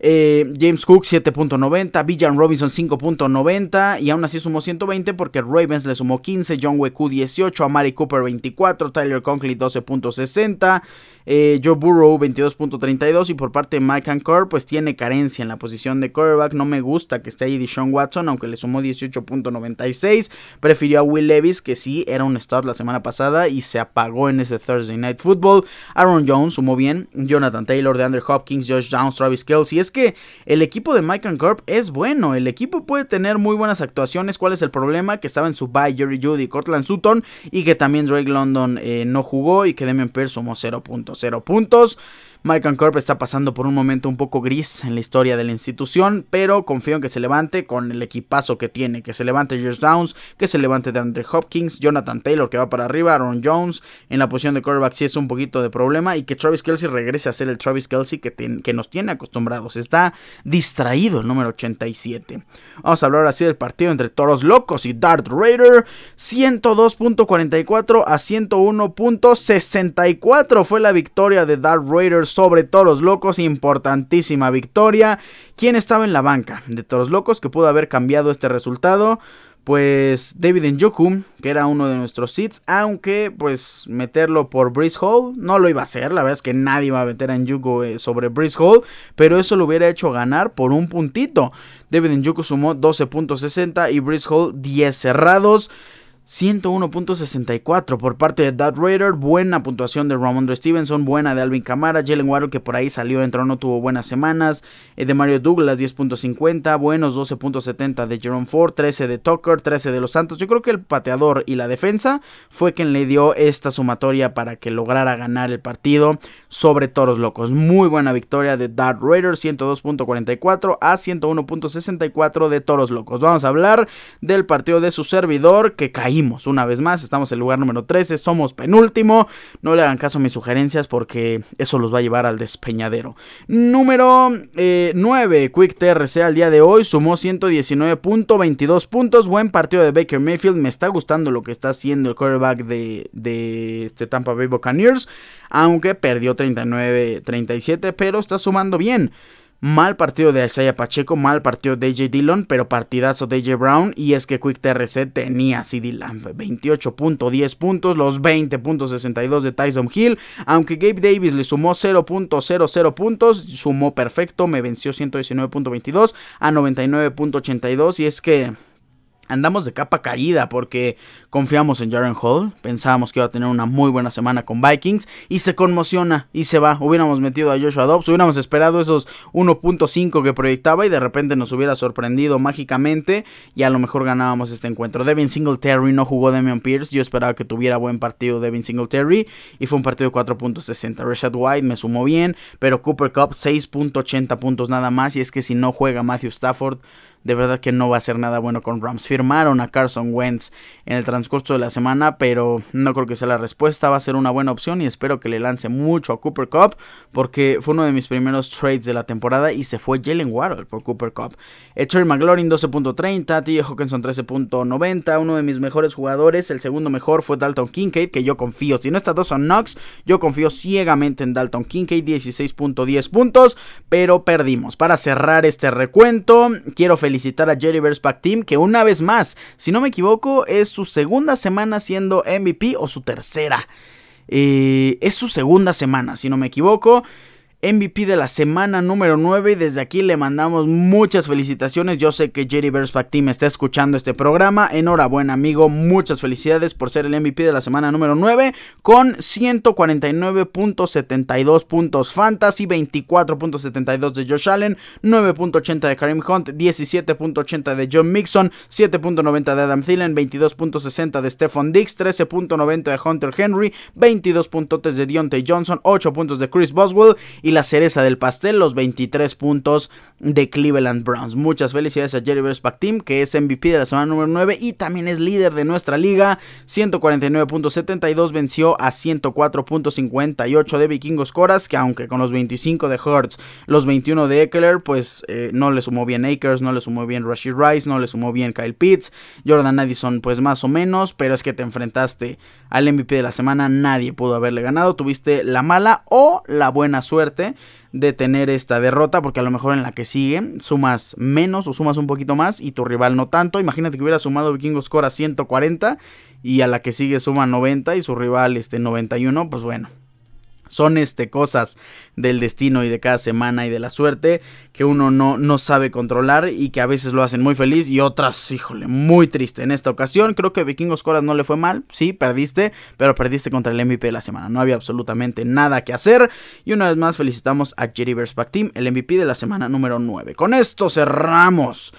Eh, James Cook 7.90, Villan Robinson 5.90 y aún así sumó 120 porque Ravens le sumó 15, John Weku 18, Amari Cooper 24, Tyler Conklin 12.60. Eh, Joe Burrow 22.32 y por parte de Mike Ancor pues tiene carencia en la posición de quarterback. No me gusta que esté ahí Deshaun Watson aunque le sumó 18.96. Prefirió a Will Levis que sí era un start la semana pasada y se apagó en ese Thursday Night Football. Aaron Jones sumó bien. Jonathan Taylor, de Andrew Hopkins, Josh Downs, Travis Kelsey. Es que el equipo de Mike Ancor es bueno. El equipo puede tener muy buenas actuaciones. ¿Cuál es el problema? Que estaba en su bye Jerry Judy, Cortland Sutton y que también Drake London eh, no jugó y que Demian Pierce sumó 0 0 puntos. Mike Corp está pasando por un momento un poco gris en la historia de la institución, pero confío en que se levante con el equipazo que tiene, que se levante Josh Downs, que se levante de Andre Hopkins, Jonathan Taylor que va para arriba, Aaron Jones en la posición de quarterback sí es un poquito de problema y que Travis Kelsey regrese a ser el Travis Kelsey que, nos tiene acostumbrados. Está distraído el número 87. Vamos a hablar así del partido entre Toros Locos y Dart Raider. 102.44 a 101.64 fue la victoria de Dart Raiders sobre Toros Locos, importantísima victoria. ¿Quién estaba en la banca de Toros Locos que pudo haber cambiado este resultado? Pues David Njoku, que era uno de nuestros seats, aunque pues meterlo por Breeze Hall no lo iba a hacer, la verdad es que nadie iba a meter a Njoku eh, sobre Breeze Hall, pero eso lo hubiera hecho ganar por un puntito. David Njoku sumó 12.60 y Breeze Hall 10 cerrados. 101.64 por parte de Dad Raider. Buena puntuación de Ramondre Stevenson. Buena de Alvin Kamara. Jalen Waddle que por ahí salió, entró, no tuvo buenas semanas. Eh, de Mario Douglas 10.50. Buenos 12.70 de Jerome Ford. 13 de Tucker. 13 de Los Santos. Yo creo que el pateador y la defensa fue quien le dio esta sumatoria para que lograra ganar el partido sobre Toros Locos. Muy buena victoria de Dad Raider. 102.44 a 101.64 de Toros Locos. Vamos a hablar del partido de su servidor que cayó una vez más. Estamos en el lugar número 13, somos penúltimo. No le hagan caso a mis sugerencias porque eso los va a llevar al despeñadero. Número 9, eh, Quick TRC al día de hoy sumó 119.22 puntos. Buen partido de Baker Mayfield. Me está gustando lo que está haciendo el quarterback de, de este Tampa Bay Buccaneers. Aunque perdió 39-37, pero está sumando bien. Mal partido de Isaiah Pacheco, mal partido de AJ Dillon, pero partidazo de AJ Brown. Y es que Quick TRC tenía CD Lamb 28.10 puntos, los 20.62 de Tyson Hill. Aunque Gabe Davis le sumó 0.00 puntos, sumó perfecto, me venció 119.22 a 99.82. Y es que andamos de capa caída porque confiamos en Jaren Hall, pensábamos que iba a tener una muy buena semana con Vikings y se conmociona y se va. Hubiéramos metido a Joshua Dobbs, hubiéramos esperado esos 1.5 que proyectaba y de repente nos hubiera sorprendido mágicamente y a lo mejor ganábamos este encuentro. Devin Singletary no jugó Damian Pierce, yo esperaba que tuviera buen partido Devin Singletary y fue un partido de 4.60. Rashad White me sumó bien, pero Cooper Cup 6.80 puntos nada más y es que si no juega Matthew Stafford de verdad que no va a ser nada bueno con Rams. Firmaron a Carson Wentz en el transcurso de la semana, pero no creo que sea la respuesta. Va a ser una buena opción y espero que le lance mucho a Cooper Cup, porque fue uno de mis primeros trades de la temporada y se fue Jalen Waddle por Cooper Cup. Terry McLaurin 12.30, T. Hawkinson 13.90, uno de mis mejores jugadores. El segundo mejor fue Dalton Kincaid, que yo confío. Si no estas dos son Knox, yo confío ciegamente en Dalton Kincaid, 16.10 puntos, pero perdimos. Para cerrar este recuento, quiero felicitar felicitar a Jerry Verspack Team, que una vez más, si no me equivoco, es su segunda semana siendo MVP o su tercera. Eh, es su segunda semana, si no me equivoco. MVP de la semana número 9 y desde aquí le mandamos muchas felicitaciones. Yo sé que Jerry Verspack Team está escuchando este programa. Enhorabuena amigo, muchas felicidades por ser el MVP de la semana número 9 con 149.72 puntos fantasy, 24.72 de Josh Allen, 9.80 de Karim Hunt, 17.80 de John Mixon, 7.90 de Adam Thielen, 22.60 de Stephon Dix, 13.90 de Hunter Henry, 22 puntos de Deontay Johnson, 8 puntos de Chris Boswell y la cereza del pastel, los 23 puntos de Cleveland Browns. Muchas felicidades a Jerry Verspack Team, que es MVP de la semana número 9 y también es líder de nuestra liga. 149.72 venció a 104.58 de Vikingos Coras, que aunque con los 25 de Hurts, los 21 de Eckler, pues eh, no le sumó bien Akers, no le sumó bien Rashid Rice, no le sumó bien Kyle Pitts, Jordan Addison pues más o menos, pero es que te enfrentaste al MVP de la semana, nadie pudo haberle ganado, tuviste la mala o la buena suerte de tener esta derrota, porque a lo mejor en la que sigue sumas menos o sumas un poquito más y tu rival no tanto. Imagínate que hubiera sumado Vikingos Score a 140 y a la que sigue suma 90 y su rival este 91, pues bueno, son este, cosas del destino y de cada semana y de la suerte que uno no, no sabe controlar y que a veces lo hacen muy feliz y otras, híjole, muy triste. En esta ocasión creo que Vikingos Coras no le fue mal, sí, perdiste, pero perdiste contra el MVP de la semana. No había absolutamente nada que hacer. Y una vez más felicitamos a Jerry Back Team, el MVP de la semana número 9. Con esto cerramos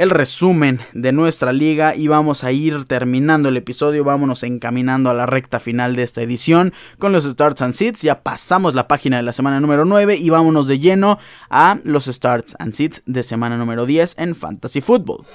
el resumen de nuestra liga y vamos a ir terminando el episodio, vámonos encaminando a la recta final de esta edición con los Starts and Seeds, ya pasamos la página de la semana número 9 y vámonos de lleno a los Starts and Seeds de semana número 10 en Fantasy Football.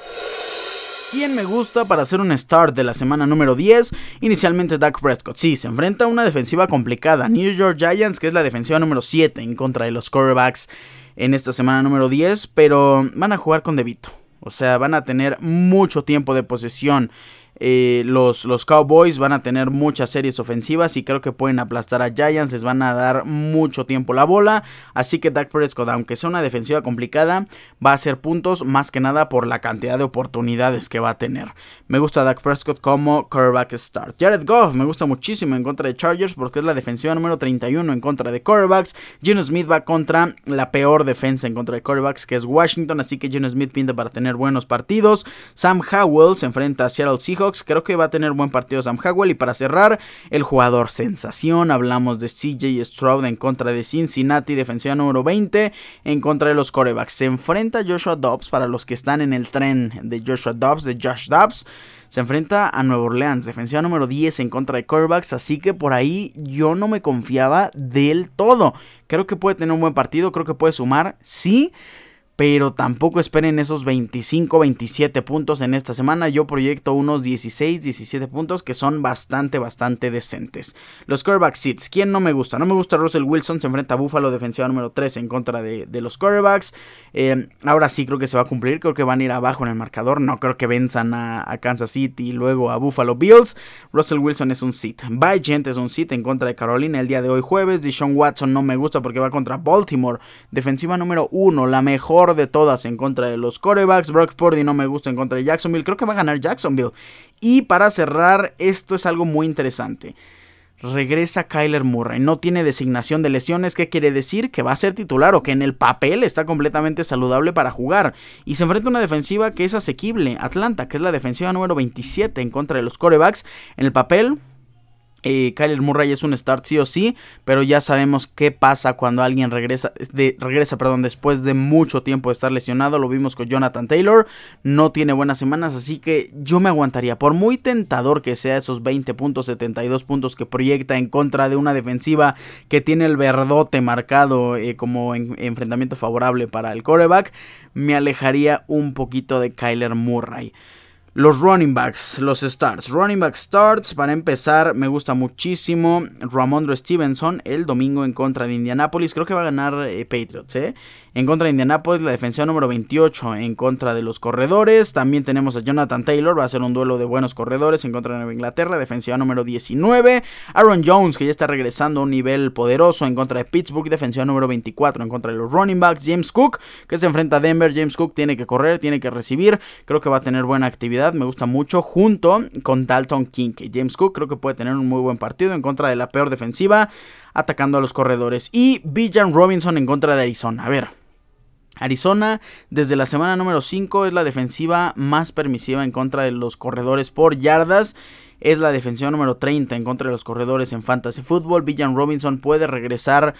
¿Quién me gusta para hacer un start de la semana número 10? Inicialmente Dak Prescott. Sí, se enfrenta a una defensiva complicada. New York Giants, que es la defensiva número 7 en contra de los quarterbacks en esta semana número 10, pero van a jugar con Debito. O sea, van a tener mucho tiempo de posesión eh, los, los Cowboys van a tener muchas series ofensivas y creo que pueden aplastar a Giants, les van a dar mucho tiempo la bola, así que Dak Prescott, aunque sea una defensiva complicada, va a hacer puntos más que nada por la cantidad de oportunidades que va a tener. Me gusta Dak Prescott como quarterback start. Jared Goff me gusta muchísimo en contra de Chargers porque es la defensiva número 31 en contra de quarterbacks. Gino Smith va contra la peor defensa en contra de quarterbacks que es Washington, así que Gino Smith pinta para tener buenos partidos. Sam Howell se enfrenta a Seattle Seahawks Creo que va a tener buen partido Sam Howell. Y para cerrar, el jugador sensación. Hablamos de CJ Stroud en contra de Cincinnati, defensiva número 20 en contra de los corebacks. Se enfrenta Joshua Dobbs para los que están en el tren de Joshua Dobbs, de Josh Dobbs. Se enfrenta a Nueva Orleans, defensiva número 10 en contra de corebacks, así que por ahí yo no me confiaba del todo. Creo que puede tener un buen partido, creo que puede sumar, sí, pero tampoco esperen esos 25, 27 puntos en esta semana. Yo proyecto unos 16, 17 puntos que son bastante, bastante decentes. Los quarterback seats, ¿quién no me gusta? No me gusta Russell Wilson, se enfrenta a Buffalo, defensiva número 3 en contra de, los quarterbacks. Eh, ahora sí creo que se va a cumplir, creo que van a ir abajo en el marcador. No creo que venzan a, Kansas City y luego a Buffalo Bills. Russell Wilson es un sit. Gente es un sit en contra de Carolina el día de hoy jueves. Deshaun Watson no me gusta porque va contra Baltimore, defensiva número 1, la mejor de todas en contra de los corebacks. Brock Purdy no me gusta en contra de Jacksonville. Creo que va a ganar Jacksonville. Y para cerrar, esto es algo muy interesante. Regresa Kyler Murray. No tiene designación de lesiones. ¿Qué quiere decir? Que va a ser titular o que en el papel está completamente saludable para jugar. Y se enfrenta a una defensiva que es asequible. Atlanta, que es la defensiva número 27 en contra de los corebacks. En el papel, Kyler Murray es un start sí o sí, pero ya sabemos qué pasa cuando alguien regresa, regresa perdón, después de mucho tiempo de estar lesionado. Lo vimos con Jonathan Taylor, no tiene buenas semanas, así que yo me aguantaría. Por muy tentador que sea esos 20 puntos, 72 puntos que proyecta en contra de una defensiva que tiene el verdote marcado eh, como enfrentamiento favorable para el coreback, me alejaría un poquito de Kyler Murray. Los running backs, los starts. Running back starts, para empezar, me gusta muchísimo Ramondre Stevenson el domingo en contra de Indianapolis. Creo que va a ganar eh, Patriots, ¿eh? En contra de Indianapolis, la defensiva número 28 en contra de los corredores. También tenemos a Jonathan Taylor, va a ser un duelo de buenos corredores en contra de Nueva Inglaterra, defensiva número 19. Aaron Jones, que ya está regresando a un nivel poderoso en contra de Pittsburgh, defensiva número 24 en contra de los running backs. James Cook, que se enfrenta a Denver. James Cook tiene que correr, tiene que recibir. Creo que va a tener buena actividad, me gusta mucho, junto con Dalton King. James Cook creo que puede tener un muy buen partido en contra de la peor defensiva, atacando a los corredores. Y Bijan Robinson en contra de Arizona. A ver, Arizona desde la semana número 5 es la defensiva más permisiva en contra de los corredores por yardas. Es la defensiva número 30 en contra de los corredores en Fantasy Football. Villan Robinson puede regresar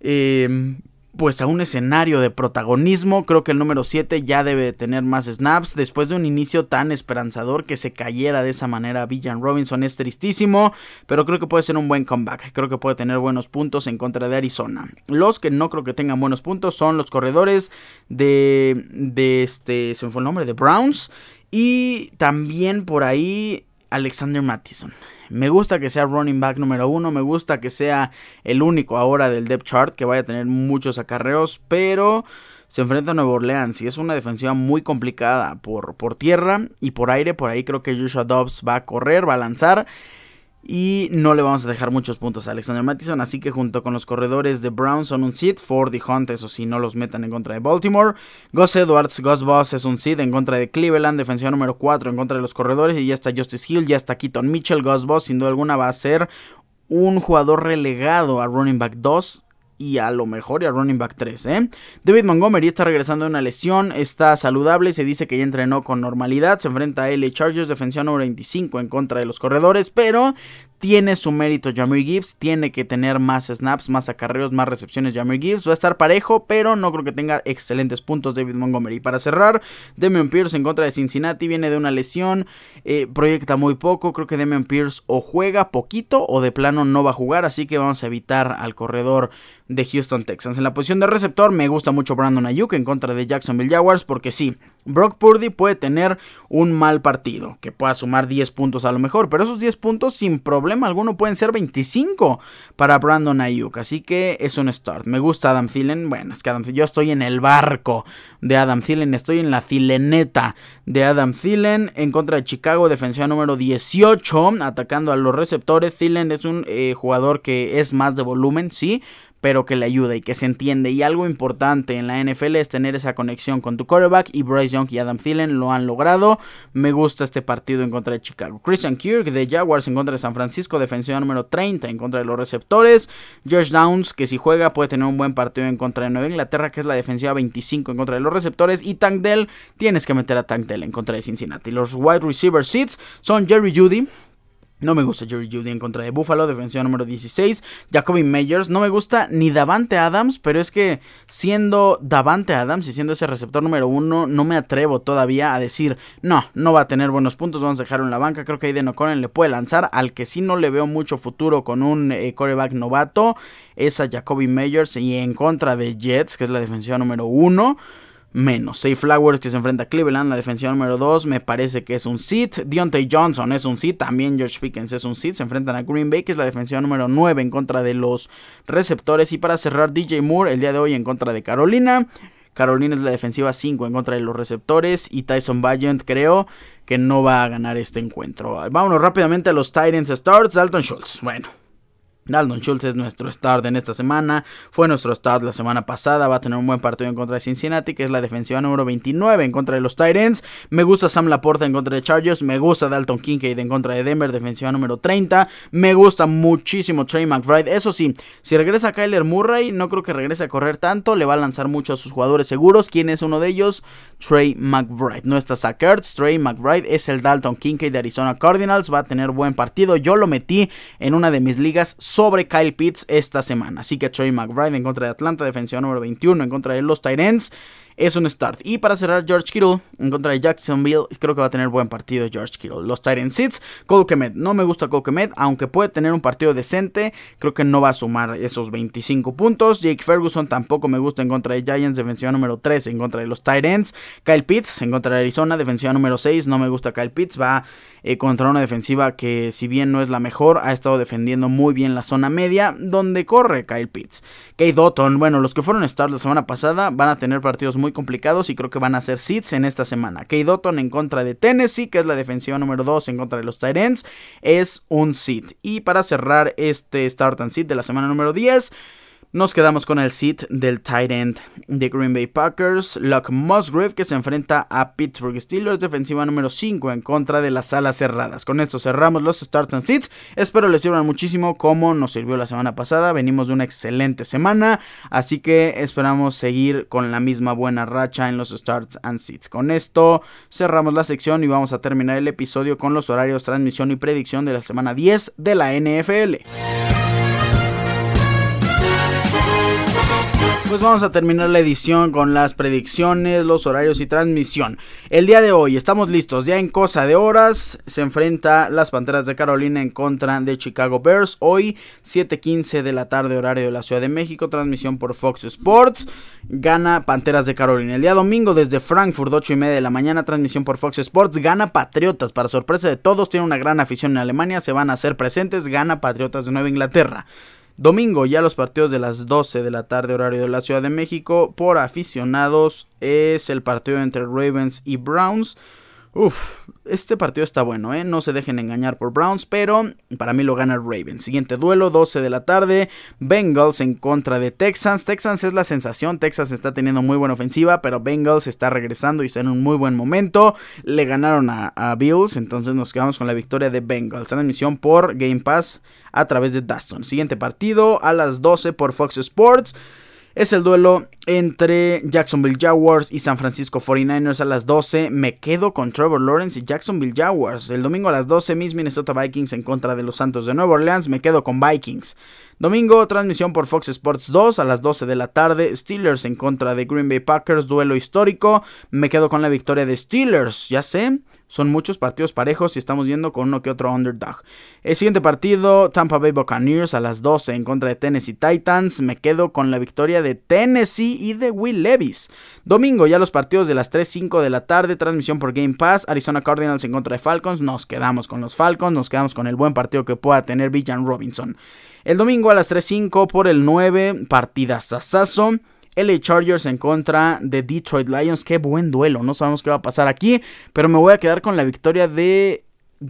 eh, pues a un escenario de protagonismo. Creo que el número 7 ya debe tener más snaps. Después de un inicio tan esperanzador que se cayera de esa manera Villan Robinson es tristísimo. Pero creo que puede ser un buen comeback. Creo que puede tener buenos puntos en contra de Arizona. Los que no creo que tengan buenos puntos son los corredores de. de este. Se me fue el nombre. De Browns. Y también por ahí Alexander Mattison. Me gusta que sea running back número uno, me gusta que sea el único ahora del depth chart que vaya a tener muchos acarreos, pero se enfrenta a Nueva Orleans y es una defensiva muy complicada por, por tierra y por aire. Por ahí creo que Joshua Dobbs va a correr, va a lanzar. Y no le vamos a dejar muchos puntos a Alexander Mattison. Así que junto con los corredores de Brown son un seed. Ford y Hunt, eso sí, no los metan en contra de Baltimore. Gus Edwards, Gus Boss es un seed en contra de Cleveland. Defensiva número 4 en contra de los corredores. Y ya está Justice Hill, ya está Keaton Mitchell. Gus Boss, sin duda alguna, va a ser un jugador relegado a running back 2 y a lo mejor y a running back 3. ¿eh? David Montgomery está regresando de una lesión, está saludable, se dice que ya entrenó con normalidad, se enfrenta a LA Chargers, defensión número 25 en contra de los corredores, pero tiene su mérito Jamir Gibbs, tiene que tener más snaps, más acarreos, más recepciones Jamir Gibbs, va a estar parejo, pero no creo que tenga excelentes puntos David Montgomery. Para cerrar, Demian Pierce en contra de Cincinnati, viene de una lesión, eh, proyecta muy poco, creo que Demian Pierce o juega poquito o de plano no va a jugar, así que vamos a evitar al corredor de Houston Texans. En la posición de receptor me gusta mucho Brandon Ayuk en contra de Jacksonville Jaguars porque sí, Brock Purdy puede tener un mal partido, que pueda sumar 10 puntos a lo mejor, pero esos 10 puntos sin problema alguno pueden ser 25 para Brandon Ayuk, así que es un start. Me gusta Adam Thielen, bueno, es que Adam, yo estoy en el barco de Adam Thielen, estoy en la thileneta de Adam Thielen en contra de Chicago, defensiva número 18, atacando a los receptores. Thielen es un eh, jugador que es más de volumen, sí, pero que le ayuda y que se entiende. Y algo importante en la NFL es tener esa conexión con tu quarterback y Bryce Young y Adam Thielen lo han logrado. Me gusta este partido en contra de Chicago. Christian Kirk de Jaguars en contra de San Francisco, defensiva número 30 en contra de los receptores. Josh Downs, que si juega puede tener un buen partido en contra de Nueva Inglaterra, que es la defensiva 25 en contra de los receptores. Y Tank Dell, tienes que meter a Tank Dell en contra de Cincinnati. Los wide receiver seats son Jerry Judy, no me gusta Jerry Judy en contra de Buffalo, defensiva número 16. Jacoby Meyers. No me gusta ni Davante Adams, pero es que siendo Davante Adams y siendo ese receptor número uno, no me atrevo todavía a decir, no, no va a tener buenos puntos, vamos a dejarlo en la banca. Creo que Aiden O'Connell le puede lanzar. Al que sí no le veo mucho futuro con un eh, coreback novato es a Jacoby Meyers y en contra de Jets, que es la defensiva número uno menos. Safe Flowers que se enfrenta a Cleveland, la defensiva número 2, me parece que es un sit. Deontay Johnson es un sit, también George Pickens es un sit. Se enfrentan a Green Bay, que es la defensiva número 9 en contra de los receptores. Y para cerrar, DJ Moore el día de hoy en contra de Carolina. Carolina es la defensiva 5 en contra de los receptores. Y Tyson Valiant creo que no va a ganar este encuentro. Vámonos rápidamente a los Titans Starts. Dalton Schultz. Bueno, Dalton Schultz es nuestro start en esta semana. Fue nuestro start la semana pasada. Va a tener un buen partido en contra de Cincinnati, que es la defensiva número 29 en contra de los Titans. Me gusta Sam Laporta en contra de Chargers. Me gusta Dalton Kincaid en contra de Denver, defensiva número 30. Me gusta muchísimo Trey McBride. Eso sí, si regresa Kyler Murray, no creo que regrese a correr tanto. Le va a lanzar mucho a sus jugadores seguros. ¿Quién es uno de ellos? Trey McBride. No está Zach Trey McBride es el Dalton Kincaid de Arizona Cardinals. Va a tener buen partido. Yo lo metí en una de mis ligas sobre Kyle Pitts esta semana. Así que Trey McBride en contra de Atlanta, defensiva número 21 en contra de los Titans es un start. Y para cerrar, George Kittle en contra de Jacksonville. Creo que va a tener buen partido George Kittle. Los Titans Seeds, Cole Kemet. No me gusta Cole Kemet, aunque puede tener un partido decente. Creo que no va a sumar esos 25 puntos. Jake Ferguson tampoco me gusta en contra de Giants, defensiva número 3 en contra de los Titans. Kyle Pitts en contra de Arizona, defensiva número 6. No me gusta Kyle Pitts. Va eh, contra una defensiva que, si bien no es la mejor, ha estado defendiendo muy bien la zona media, donde corre Kyle Pitts. Kate Dotton, bueno, los que fueron stars la semana pasada van a tener partidos muy complicados y creo que van a ser seeds en esta semana. Kate Dotton en contra de Tennessee, que es la defensiva número 2 en contra de los Titans, es un seed. Y para cerrar este start and seed de la semana número 10, nos quedamos con el sit del tight end de Green Bay Packers, Luck Musgrave, que se enfrenta a Pittsburgh Steelers, defensiva número 5 en contra de las alas cerradas. Con esto cerramos los starts and sits. Espero les sirvan muchísimo como nos sirvió la semana pasada. Venimos de una excelente semana, así que esperamos seguir con la misma buena racha en los starts and sits. Con esto cerramos la sección y vamos a terminar el episodio con los horarios, transmisión y predicción de la semana 10 de la NFL. Pues vamos a terminar la edición con las predicciones, los horarios y transmisión. El día de hoy estamos listos, ya en cosa de horas se enfrenta las Panteras de Carolina en contra de Chicago Bears. Hoy 7:15 de la tarde horario de la Ciudad de México, transmisión por Fox Sports. Gana Panteras de Carolina. El día domingo desde Frankfurt 8 y media de la mañana, transmisión por Fox Sports. Gana Patriotas, para sorpresa de todos, tiene una gran afición en Alemania, se van a hacer presentes. Gana Patriotas de Nueva Inglaterra. Domingo, ya los partidos de las 12 de la tarde, horario de la Ciudad de México, por aficionados, es el partido entre Ravens y Browns. Uf, este partido está bueno, ¿eh? No se dejen engañar por Browns, pero para mí lo gana Ravens. Siguiente duelo, 12 de la tarde. Bengals en contra de Texans. Texans es la sensación. Texas está teniendo muy buena ofensiva, pero Bengals está regresando y está en un muy buen momento. Le ganaron a, a Bills, entonces nos quedamos con la victoria de Bengals. Transmisión por Game Pass a través de Dustin. Siguiente partido a las 12 por Fox Sports es el duelo entre Jacksonville Jaguars y San Francisco 49ers a las 12. Me quedo con Trevor Lawrence y Jacksonville Jaguars. El domingo a las 12, mis Minnesota Vikings en contra de los Santos de Nueva Orleans. Me quedo con Vikings. Domingo, transmisión por Fox Sports 2 a las 12 de la tarde. Steelers en contra de Green Bay Packers, duelo histórico. Me quedo con la victoria de Steelers, ya sé. Son muchos partidos parejos y estamos viendo con uno que otro underdog. El siguiente partido, Tampa Bay Buccaneers a las 12 en contra de Tennessee Titans. Me quedo con la victoria de Tennessee y de Will Levis. Domingo, ya los partidos de las 3-5 de la tarde. Transmisión por Game Pass. Arizona Cardinals en contra de Falcons. Nos quedamos con los Falcons. Nos quedamos con el buen partido que pueda tener Villan Robinson. El domingo a las 3.05 por el 9, partida Sasazo. LA Chargers en contra de Detroit Lions. Qué buen duelo. No sabemos qué va a pasar aquí. Pero me voy a quedar con la victoria de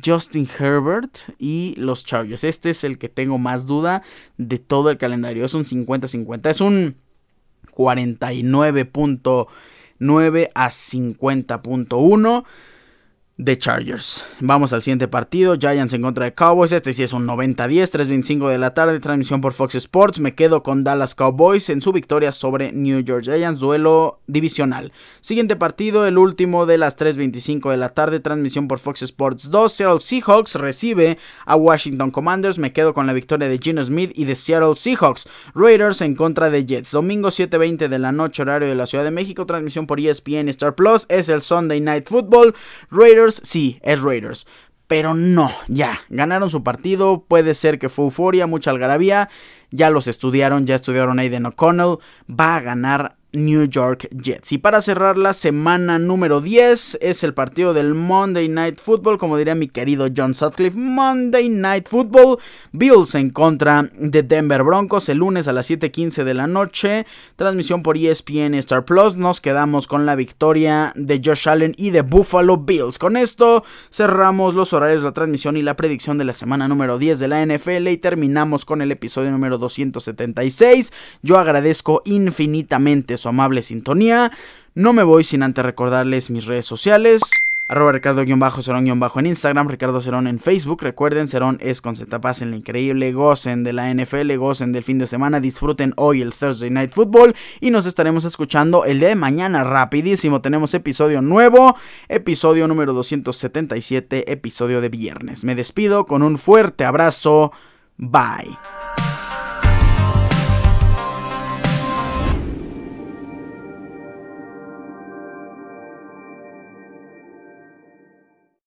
Justin Herbert y los Chargers. Este es el que tengo más duda de todo el calendario. Es un 50-50. Es un 49.9 a 50.1 de Chargers. Vamos al siguiente partido, Giants en contra de Cowboys. Este sí es un 90-10, 3.25 de la tarde, transmisión por Fox Sports. Me quedo con Dallas Cowboys en su victoria sobre New York Giants, duelo divisional. Siguiente partido, el último de las 3.25 de la tarde, transmisión por Fox Sports 2. Seattle Seahawks recibe a Washington Commanders. Me quedo con la victoria de Gino Smith y de Seattle Seahawks. Raiders en contra de Jets. Domingo 7.20 de la noche, horario de la Ciudad de México, transmisión por ESPN Star Plus. Es el Sunday Night Football. Raiders sí, es Raiders. Pero no, ya, ganaron su partido, puede ser que fue euforia, mucha algarabía, ya los estudiaron, ya estudiaron Aiden O'Connell, va a ganar New York Jets. Y para cerrar la semana número 10 es el partido del Monday Night Football, como diría mi querido John Sutcliffe, Monday Night Football, Bills en contra de Denver Broncos el lunes a las 7:15 de la noche, transmisión por ESPN Star Plus, nos quedamos con la victoria de Josh Allen y de Buffalo Bills. Con esto cerramos los horarios de la transmisión y la predicción de la semana número 10 de la NFL y terminamos con el episodio número 276. Yo agradezco infinitamente su amable sintonía. No me voy sin antes recordarles mis redes sociales. Arroba Ricardo-Cerón- en Instagram, Ricardo Cerón en Facebook. Recuerden, Cerón es con Z en la increíble. Gocen de la NFL, gocen del fin de semana. Disfruten hoy el Thursday Night Football. Y nos estaremos escuchando el día de mañana rapidísimo. Tenemos episodio nuevo, episodio número 277, episodio de viernes. Me despido con un fuerte abrazo. Bye.